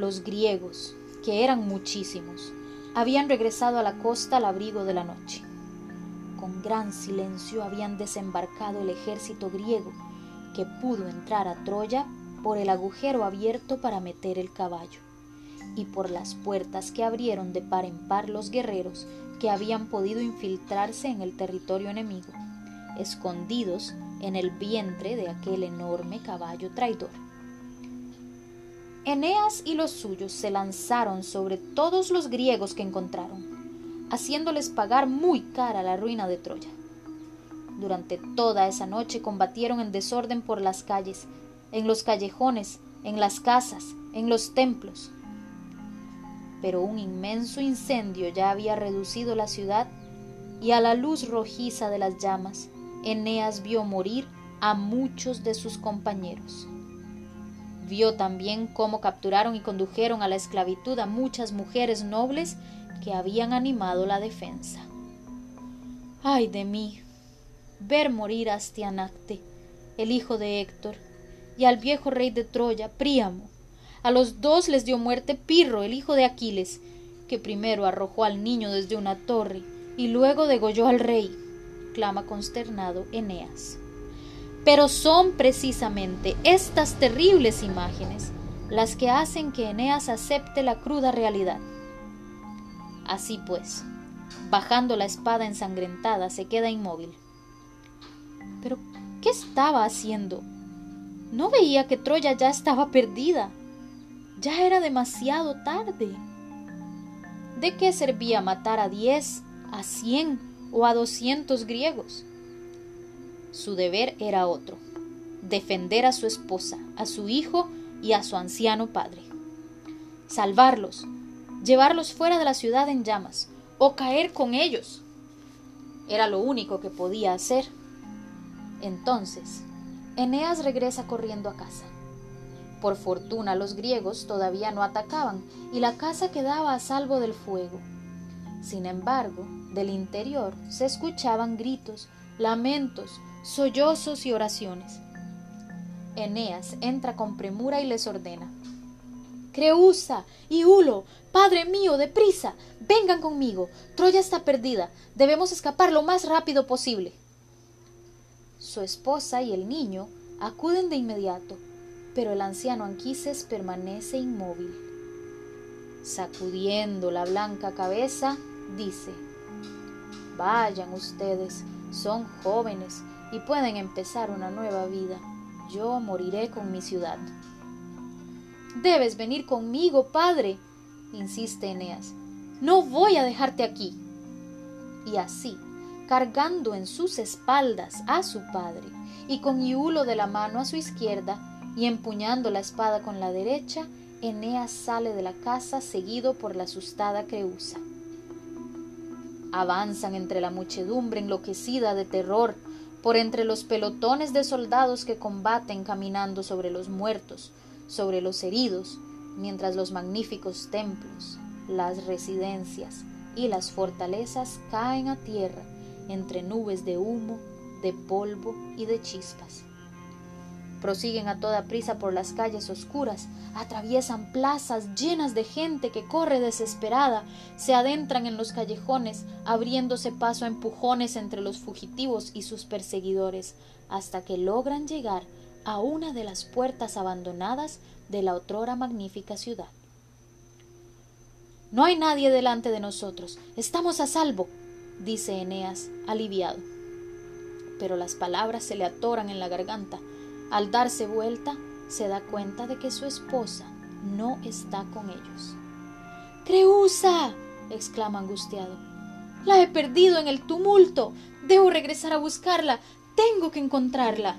Los griegos, que eran muchísimos, habían regresado a la costa al abrigo de la noche. Con gran silencio habían desembarcado el ejército griego, que pudo entrar a Troya por el agujero abierto para meter el caballo, y por las puertas que abrieron de par en par los guerreros que habían podido infiltrarse en el territorio enemigo, escondidos en el vientre de aquel enorme caballo traidor. Eneas y los suyos se lanzaron sobre todos los griegos que encontraron, haciéndoles pagar muy cara la ruina de Troya. Durante toda esa noche combatieron en desorden por las calles, en los callejones, en las casas, en los templos. Pero un inmenso incendio ya había reducido la ciudad y a la luz rojiza de las llamas, Eneas vio morir a muchos de sus compañeros. Vio también cómo capturaron y condujeron a la esclavitud a muchas mujeres nobles que habían animado la defensa. ¡Ay de mí! Ver morir a Astianacte, el hijo de Héctor, y al viejo rey de Troya, Príamo. A los dos les dio muerte Pirro, el hijo de Aquiles, que primero arrojó al niño desde una torre y luego degolló al rey, clama consternado Eneas. Pero son precisamente estas terribles imágenes las que hacen que Eneas acepte la cruda realidad. Así pues, bajando la espada ensangrentada, se queda inmóvil. Pero, ¿qué estaba haciendo? No veía que Troya ya estaba perdida. Ya era demasiado tarde. ¿De qué servía matar a diez, a cien o a doscientos griegos? Su deber era otro, defender a su esposa, a su hijo y a su anciano padre. Salvarlos, llevarlos fuera de la ciudad en llamas, o caer con ellos. Era lo único que podía hacer. Entonces, Eneas regresa corriendo a casa. Por fortuna los griegos todavía no atacaban y la casa quedaba a salvo del fuego. Sin embargo, del interior se escuchaban gritos, lamentos, sollozos y oraciones. Eneas entra con premura y les ordena Creusa y Hulo, padre mío, deprisa, vengan conmigo. Troya está perdida. Debemos escapar lo más rápido posible. Su esposa y el niño acuden de inmediato, pero el anciano Anquises permanece inmóvil. Sacudiendo la blanca cabeza, dice Vayan ustedes, son jóvenes y pueden empezar una nueva vida. Yo moriré con mi ciudad. Debes venir conmigo, padre, insiste Eneas. No voy a dejarte aquí. Y así, cargando en sus espaldas a su padre, y con Iulo de la mano a su izquierda, y empuñando la espada con la derecha, Eneas sale de la casa seguido por la asustada Creusa. Avanzan entre la muchedumbre enloquecida de terror, por entre los pelotones de soldados que combaten caminando sobre los muertos, sobre los heridos, mientras los magníficos templos, las residencias y las fortalezas caen a tierra entre nubes de humo, de polvo y de chispas. Prosiguen a toda prisa por las calles oscuras, atraviesan plazas llenas de gente que corre desesperada, se adentran en los callejones, abriéndose paso a empujones entre los fugitivos y sus perseguidores, hasta que logran llegar a una de las puertas abandonadas de la otrora magnífica ciudad. No hay nadie delante de nosotros, estamos a salvo, dice Eneas, aliviado. Pero las palabras se le atoran en la garganta, al darse vuelta, se da cuenta de que su esposa no está con ellos. Creusa. exclama angustiado. La he perdido en el tumulto. Debo regresar a buscarla. Tengo que encontrarla.